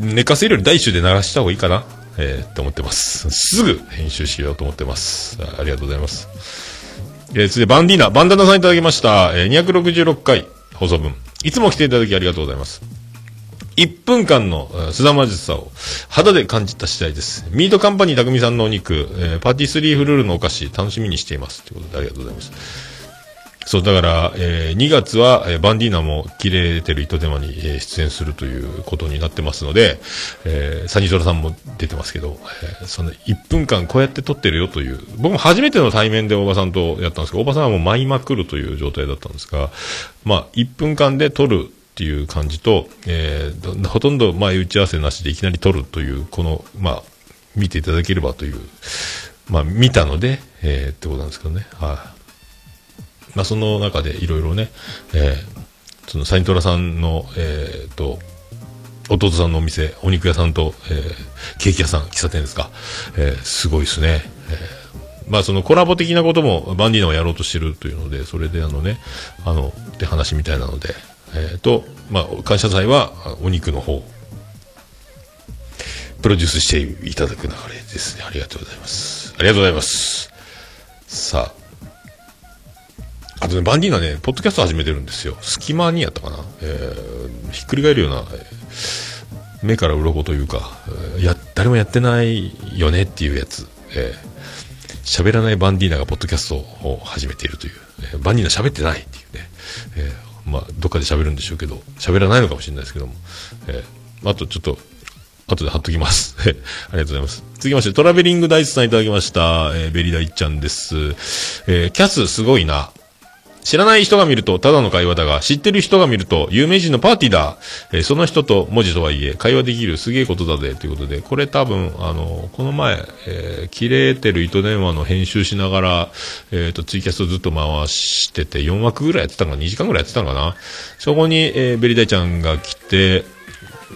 う、寝かせるより第一週で流した方がいいかな、えーって思ってます。すぐ編集しようと思ってます。ありがとうございます。えー、続いてバンディーナ、バンダナさんいただきました。えー266回放送分。いつも来ていただきありがとうございます。1分間のえー須田まじさを肌で感じた次第です。ミートカンパニー匠さんのお肉、えーパティスリーフルールのお菓子、楽しみにしています。ということでありがとうございます。そう、だから、えー2月は、えーバンディーナも切れてる糸電話に、えー出演するということになってますので、えーサニトラさんも出てますけど、えーその1分間こうやって撮ってるよという、僕も初めての対面で大場さんとやったんですけど、大場さんはもう舞いまくるという状態だったんですが、まあ、1分間で撮るっていう感じと、えーほとんど前打ち合わせなしでいきなり撮るという、この、まあ、見ていただければという、まあ、見たので、えーってことなんですけどね。はい。まあ、その中でいろいろね、えーそのサイントラさんの、えーと、弟さんのお店、お肉屋さんと、えーケーキ屋さん、喫茶店ですか、えーすごいですね。えーまあ、そのコラボ的なこともバンディーナはやろうとしてるというので、それであのね、あの、って話みたいなので、えーと、まあ、感謝祭はお肉の方、プロデュースしていただく流れですね。ありがとうございます。ありがとうございます。さあ、あとね、バンディーナね、ポッドキャスト始めてるんですよ。隙間にやったかな。えーひっくり返るような、目から鱗というか、えーや、誰もやってないよねっていうやつ。えー喋らないバンディーナがポッドキャストを始めているという。えーバンディーナ喋ってないっていうね。えーまあ、どっかで喋るんでしょうけど、喋らないのかもしれないですけども。えーあとちょっと、後で貼っときます。ありがとうございます。続きまして、トラベリングダイスさんいただきました。えーベリダイちゃんです。えーキャスすごいな。知らない人が見るとただの会話だが、知ってる人が見ると有名人のパーティーだ。えーその人と文字とはいえ、会話できるすげえことだぜ。ということで、これ多分、あの、この前、えー切れてる糸電話の編集しながら、えっ、と、ツイキャスをずっと回してて、4枠ぐらいやってたのかな ?2 時間ぐらいやってたのかな？そこに、えーベリダイちゃんが来て、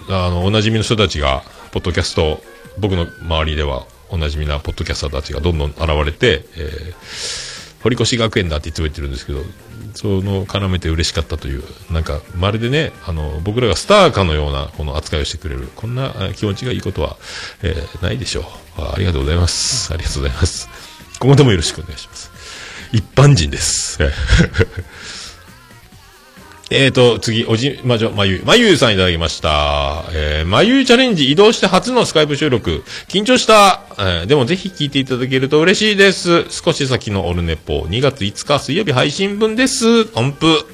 あの、おなじみの人たちが、ポッドキャスト、僕の周りでは、おなじみなポッドキャスターたちがどんどん現れて、えー堀越学園だっていつも言ってるんですけど、その絡めて嬉しかったという、なんか、まるでね、あの、僕らがスターかのような、この扱いをしてくれる、こんな気持ちがいいことは、えーないでしょうあ。ありがとうございます。ありがとうございます。今後ともよろしくお願いします。一般人です。ええーと、次、おじ、まじょ、まゆ、まゆさんいただきました。えー、まゆチャレンジ移動して初のスカイプ収録。緊張した。えーでもぜひ聞いていただけると嬉しいです。少し先のオルネポ、2月5日水曜日配信分です。音符。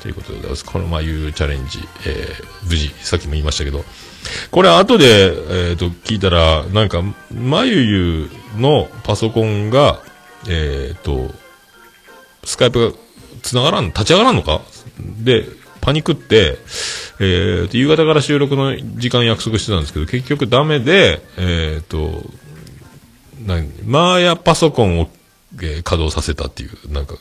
ということでございます。このまゆチャレンジ、えー、無事、さっきも言いましたけど、これ後で、えーと、聞いたら、なんか、まゆゆのパソコンが、えーと、スカイプが繋がらん、立ち上がらんのか？で、パニックって、えーと、夕方から収録の時間約束してたんですけど、結局ダメで、えーと、何、マーヤパソコンを、えー稼働させたっていう、なんか、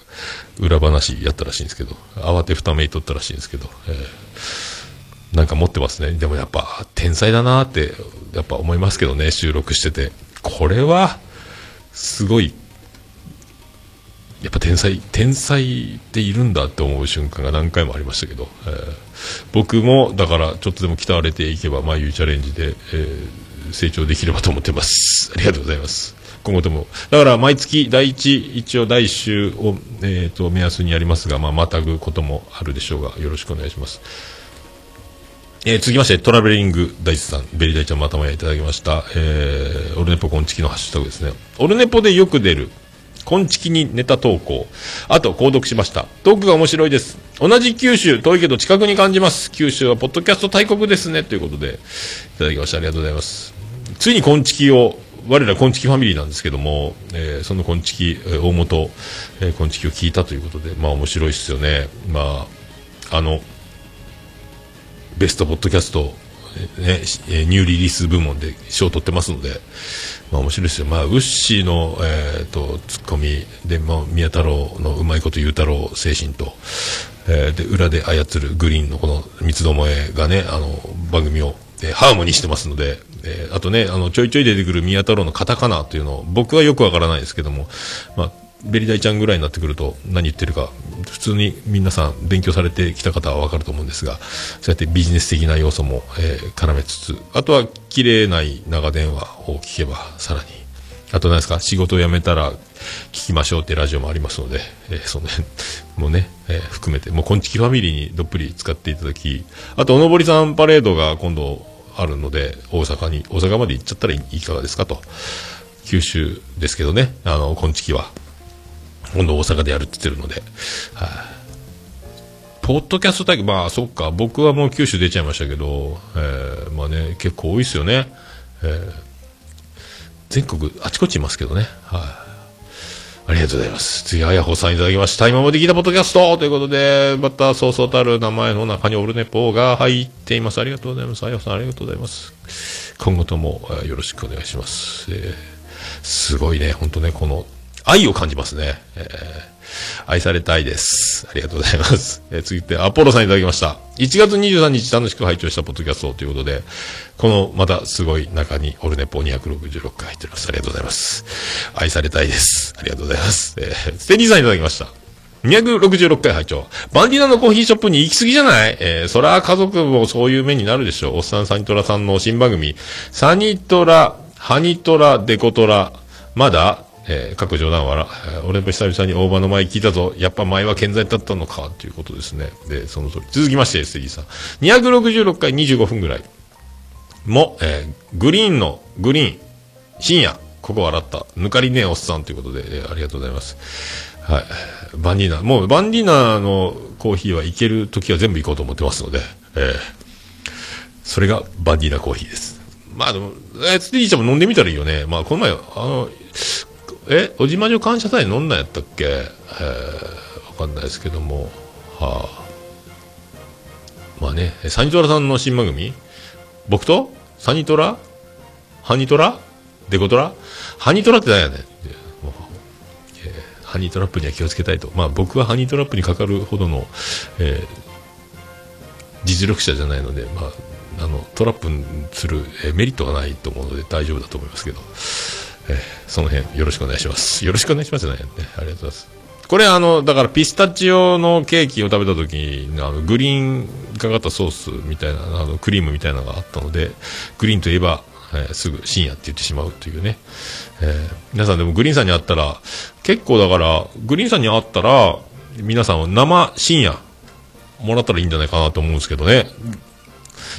裏話やったらしいんですけど、慌てふためいとったらしいんですけど、えーなんか持ってますね。でもやっぱ、天才だなって、やっぱ思いますけどね、収録してて。これは、すごいやっぱ天才、天才っているんだって思う瞬間が何回もありましたけど、えー僕も、だから、ちょっとでも鍛われていけば、まあ、いうチャレンジで、えー成長できればと思ってます。ありがとうございます。今後とも。だから、毎月、第一、一応第一週を、えっ、と、目安にやりますが、まあ、またぐこともあるでしょうが、よろしくお願いします。えー続きまして、トラベリング大地さん、ベリダイちゃんまたまたいただきました。えー、オルネポコンチキのハッシュタグですね。オルネポでよく出る、コンチキにネタ投稿。あと、購読しました。トークが面白いです。同じ九州、遠いけど近くに感じます。九州はポッドキャスト大国ですね。ということで、いただきました。ありがとうございます。ついにコンチキを、我らコンチキファミリーなんですけども、えーそのコンチキ、えー大元、えーコンチキを聞いたということで、まあ面白いですよね。まあ、あの、ベストポッドキャスト、ねニューリリース部門で賞を取ってますので、まあ面白いですよ。まあ、ウッシーの、えー、と、ツッコミで、まあ、宮太郎のうまいこと言う太郎精神と、えーで、裏で操るグリーンのこの三つどもえがね、あの、番組を、えーハーモニーしてますので、えーあとね、あの、ちょいちょい出てくる宮太郎のカタカナというのを、僕はよくわからないですけども、まあ、ベリダイちゃんぐらいになってくると何言ってるか普通に皆さん勉強されてきた方はわかると思うんですがそうやってビジネス的な要素も、えー絡めつつあとは綺麗な長電話を聞けばさらに。あと何ですか仕事を辞めたら聞きましょうってラジオもありますので、えーその辺もね、えー含めてもうこんちきファミリーにどっぷり使っていただきあとおのぼりさんパレードが今度あるので大阪に大阪まで行っちゃったらいいかがですかと。九州ですけどねあのこんちきは。今度大阪でやるって言ってるので、はいポッドキャスト大会、まあ、そっか、僕はもう九州出ちゃいましたけど、えーまあね、結構多いですよね。えー全国、あちこちいますけどね。はい。ありがとうございます。次、あやほさんいただきました。今まで聞いたポッドキャストということで、また、そうそうたる名前の中にオルネポが入っています。ありがとうございます。あやほさん、ありがとうございます。今後とも、よろしくお願いします。えーすごいね、本当ね、この、愛を感じますね。えー愛されたいです。ありがとうございます。えー続いて、アポロさんいただきました。1月23日楽しく拝聴したポッドキャストということで、この、またすごい中に、オルネポ266回入っております。ありがとうございます。愛されたいです。ありがとうございます。えーステディさんいただきました。266回拝聴バンディナのコーヒーショップに行き過ぎじゃない？えー、そら家族もそういう目になるでしょう。おっさんサニトラさんの新番組、サニトラ、ハニトラ、デコトラ、まだえー、各冗談はら、俺も久々に大場の前聞いたぞ。やっぱ前は健在だったのか、ということですね。で、その通り。続きまして、ステディさん。266回25分ぐらい。も、えーグリーンの、グリーン、深夜、ここ笑った。抜かりねえおっさんということで、えーありがとうございます。はい。バンディーナ、もうバンディーナのコーヒーは行ける時は全部行こうと思ってますので、えーそれがバンディーナコーヒーです。まあでも、えー、ステディちゃんも飲んでみたらいいよね。まあこの前、あの、え、小島女感謝祭飲んだんやったっけ？えー、わかんないですけども、はあ。まあね、サニトラさんの新番組？僕と？サニトラ？ハニトラ？デコトラ？ハニトラって何やねん。えーハニートラップには気をつけたいと。まあ僕はハニートラップにかかるほどの、えー実力者じゃないので、まあ、あの、トラップする、メリットはないと思うので大丈夫だと思いますけど、えーその辺よろしくお願いします。よろしくお願いしますじゃないね。ありがとうございます。これあの、だからピスタチオのケーキを食べた時に、あの、グリーンかかったソースみたいな、あの、クリームみたいなのがあったので、グリーンといえば、えーすぐ深夜って言ってしまうというね。えー皆さんでもグリーンさんに会ったら、結構だから、グリーンさんに会ったら、皆さんは生深夜、もらったらいいんじゃないかなと思うんですけどね。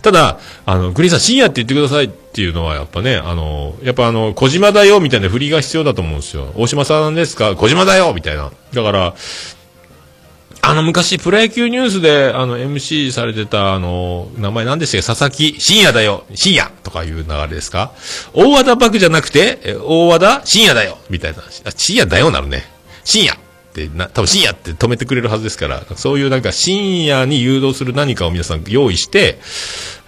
ただ、あの、グリーンさん深夜って言ってくださいっていうのはやっぱね、あの、やっぱあの、小島だよみたいな振りが必要だと思うんですよ。大島さんですか？小島だよみたいな。だから、あの、昔、プロ野球ニュースで、あの、MC されてた、あの、名前何でしたっけ？佐々木、深夜だよ深夜とかいう流れですか？大和田漠じゃなくて、大和田深夜だよみたいな。あ、深夜だよなるね。深夜ってな、多分深夜って止めてくれるはずですから、そういうなんか深夜に誘導する何かを皆さん用意して、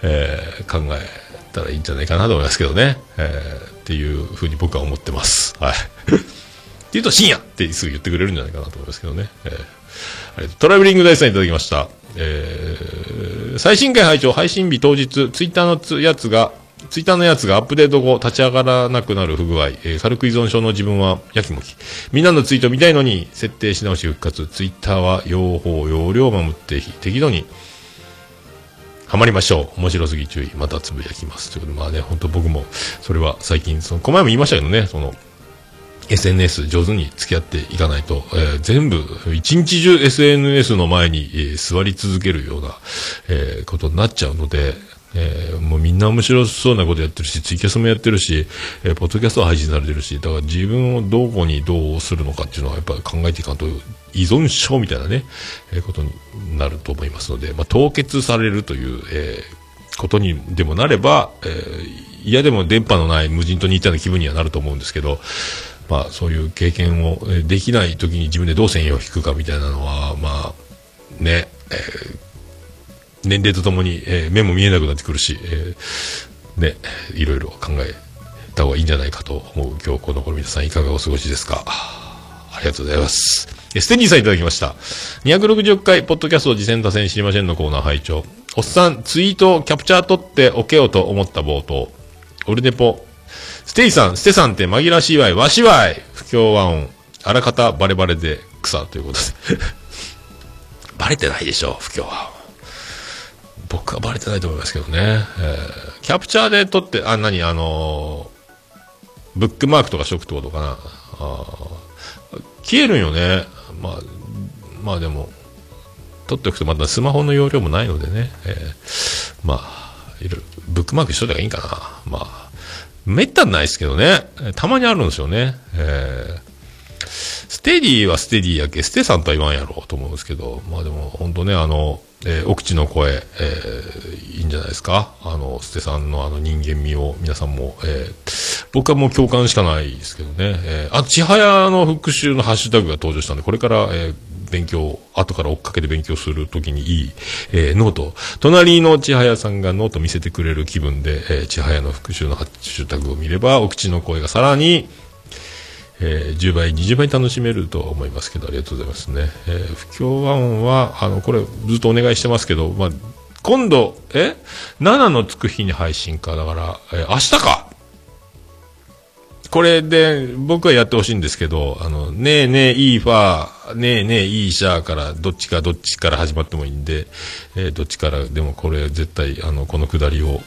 えー考えたらいいんじゃないかなと思いますけどね。えーっていうふうに僕は思ってます。はい。って言うと深夜ってすぐ言ってくれるんじゃないかなと思いますけどね。えートラベリング大さんいただきました。えー最新回拝聴配信日当日、ツイッターのやつが、ツイッターのやつがアップデート後、立ち上がらなくなる不具合、えー軽く依存症の自分はやきもき。みんなのツイート見たいのに、設定し直し復活。ツイッターは用法、用量を守って、適度に、ハマりましょう。面白すぎ注意。またつぶやきます。ということで、まあね、本当僕も、それは最近、その、この前も言いましたけどね、その、SNS 上手に付き合っていかないと、えー全部、一日中 SNS の前に、えー座り続けるような、えーことになっちゃうので、えーもうみんな面白そうなことやってるし、ツイキャスもやってるし、えーポッドキャストは配信されてるし、だから自分をどこにどうするのかっていうのはやっぱ考えていかんと、依存症みたいなね、えーことになると思いますので、まあ、凍結されるという、えーことにでもなれば、えー嫌でも電波のない無人島にいたような気分にはなると思うんですけど、まあ、そういう経験をできない時に自分でどう線を引くかみたいなのは、まあ、ね、えー年齢とともに、えー目も見えなくなってくるし、えーね、いろいろ考えた方がいいんじゃないかと思う今日この頃皆さんいかがお過ごしですか？ありがとうございます。えステディさんいただきました。260回、ポッドキャスト実践多戦知りませんのコーナー拝聴おっさん、ツイートキャプチャー取っておけようと思った冒頭。オルネポ。ステイさん、ステさんって紛らわしいわい、わしわい。不協和音。あらかたバレバレで草ということで。バレてないでしょ、不協和音。僕はバレてないと思いますけどね。えーキャプチャーで撮って、あ、何、あのーブックマークとかしとくってことかな。あ消えるんよね。まあ、まあでも、撮っておくとまたスマホの容量もないのでね。えーまあ、いろいろ、ブックマークしといた方がいいんかな。まあ、めったにないですけどね。たまにあるんですよね。えーテディはステディやけ、ステさんとは言わんやろうと思うんですけど、まあでも本当ね、あの、えー奥地の声、えーいいんじゃないですか。あの、ステさんのあの人間味を皆さんも、えー僕はもう共感しかないですけどね。えーあ、千早の復習のハッシュタグが登場したんで、これから、えー勉強、後から追っかけて勉強するときにいい、えーノート。隣の千早さんがノート見せてくれる気分で、えー千早の復習のハッシュタグを見れば、奥地の声がさらに、えー10倍、20倍楽しめると思いますけど、ありがとうございますね。えー不協和音は、あの、これ、ずっとお願いしてますけど、まあ、今度、え ?7 のつく日に配信か。だから、えー明日かこれで、僕はやってほしいんですけど、あの、ねえねえ、いいファー、ねえねえ、いいシャーから、どっちかどっちから始まってもいいんで、えーどっちからでもこれ絶対、あの、このくだりを、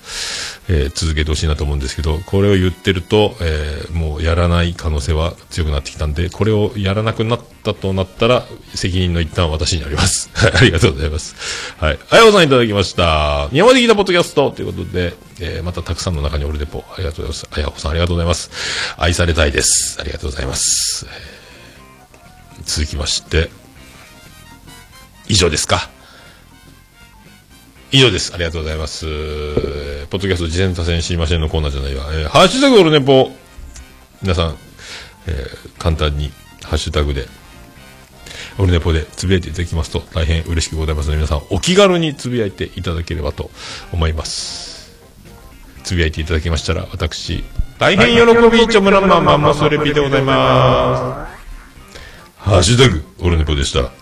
えー続けてほしいなと思うんですけど、これを言ってると、えーもうやらない可能性は強くなってきたんで、これをやらなくなったとなったら、責任の一端は私にあります。はい、ありがとうございます。はい。あやおさんいただきました。今まで聞いたポッドキャストということで、えーまたたくさんの中にオルデポ、ありがとうございます。あやおさんありがとうございます。愛されたいです。ありがとうございます。えー続きまして、以上ですか？以上です。ありがとうございます。えーポッドキャスト事前多戦知りませんのコーナーじゃないわ。えーハッシュタグオルネポ。皆さん、えー簡単にハッシュタグで、オルネポでつぶやいていただきますと大変嬉しくございますので、皆さんお気軽につぶやいていただければと思います。つぶやいていただきましたら、私、大変喜び、ちょむらんまんまんまそれぴでございます。ハッシュタグ、オルネポでした。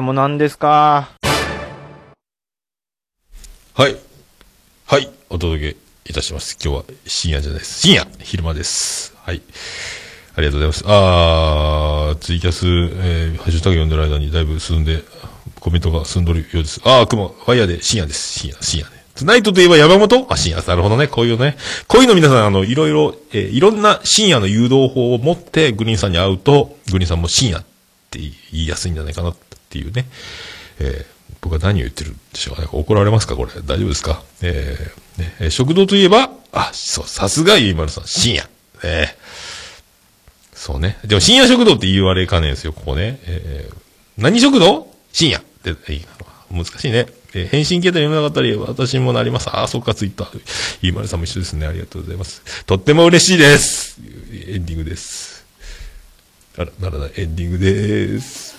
いや、も何ですか？はい。はい。お届けいたします。今日は深夜じゃないです。深夜昼間です。はい。ありがとうございます。あー、ツイキャス、えー、ハッシュタグ読んでる間にだいぶ進んで、コメントが進んどるようです。あー、雲、ファイヤーで深夜です。深夜、深夜ね。トゥナイトといえば山本？あ、深夜。なるほどね。こういうね。こういうの皆さん、あの、いろいろ、えーいろんな深夜の誘導法を持って、グリーンさんに会うと、グリーンさんも深夜って言いやすいんじゃないかなっていうね。えー僕は何を言ってるんでしょうかね。怒られますかこれ。大丈夫ですか？えーね食堂といえば、あ、そう、さすがゆいまるさん。深夜。ねそうね。でも深夜食堂って言われかねえんですよ、ここね。えー何食堂？深夜って、難しいね。えー返信形態読めなかったり、私もなります。あ、そっか、ツイッター。ゆいまるさんも一緒ですね。ありがとうございます。とっても嬉しいです。エンディングです。あら、ならないエンディングです。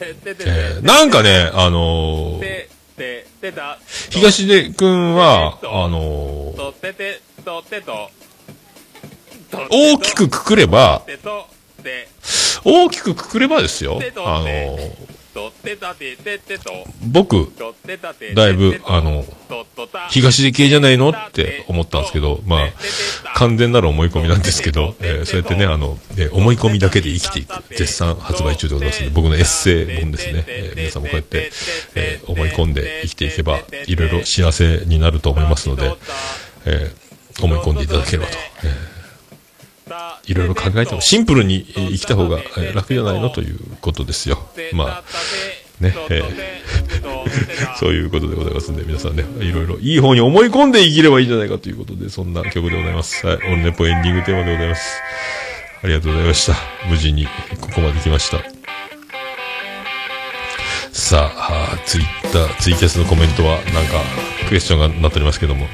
えー、なんかね、あのー、東出くんは、あのー、大きくくくれば、大きくくくればですよ、あのー、僕、だいぶ、あの、東出系じゃないのって思ったんですけど、まあ、完全なる思い込みなんですけど、えーそうやってね、あの、えー思い込みだけで生きていく、絶賛発売中でございますので、僕のエッセイ本ですね、えー皆さんもこうやって、えー思い込んで生きていけば、いろいろ幸せになると思いますので、えー思い込んでいただければと、えーいろいろ考えても、シンプルに生きた方が楽じゃないのということですよ。まあ、ねえ そういうことでございますんで、皆さんね、いろいろいい方に思い込んで生きればいいんじゃないかということで、そんな曲でございます。はい、オンネポエンディングテーマでございます。ありがとうございました。無事にここまで来ました。さあ、ツイッター、ツイキャスのコメントは、なんか、クエスチョンがなっておりますけども、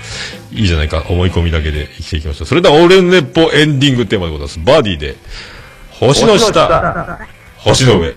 いいじゃないか、思い込みだけで生きていきましょう。それでは、オレンネポエンディングテーマでございます。バーディーで、星の下、星の上。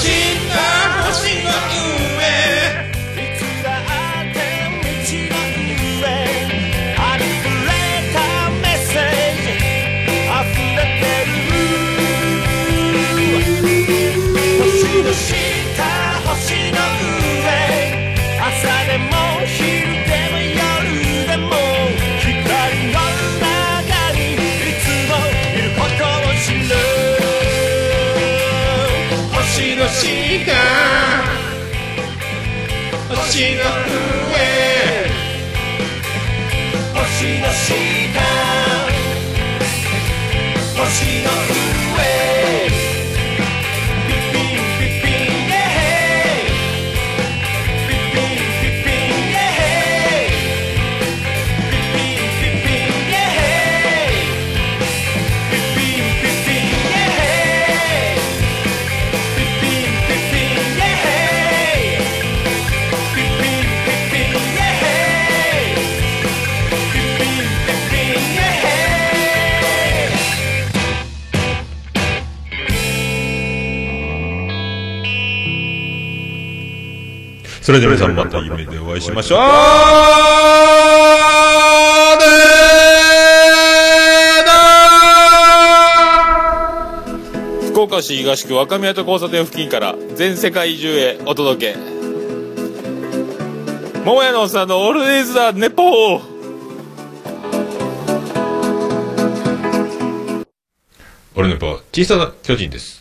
Cinta 星の上星の下星の上。それでは皆さんまた夢でお会いしましょう。福岡市東区若宮と交差点付近から全世界中へお届け。桃屋のおっさんのオールデイズザ、ネポールネポ方、小さな巨人です。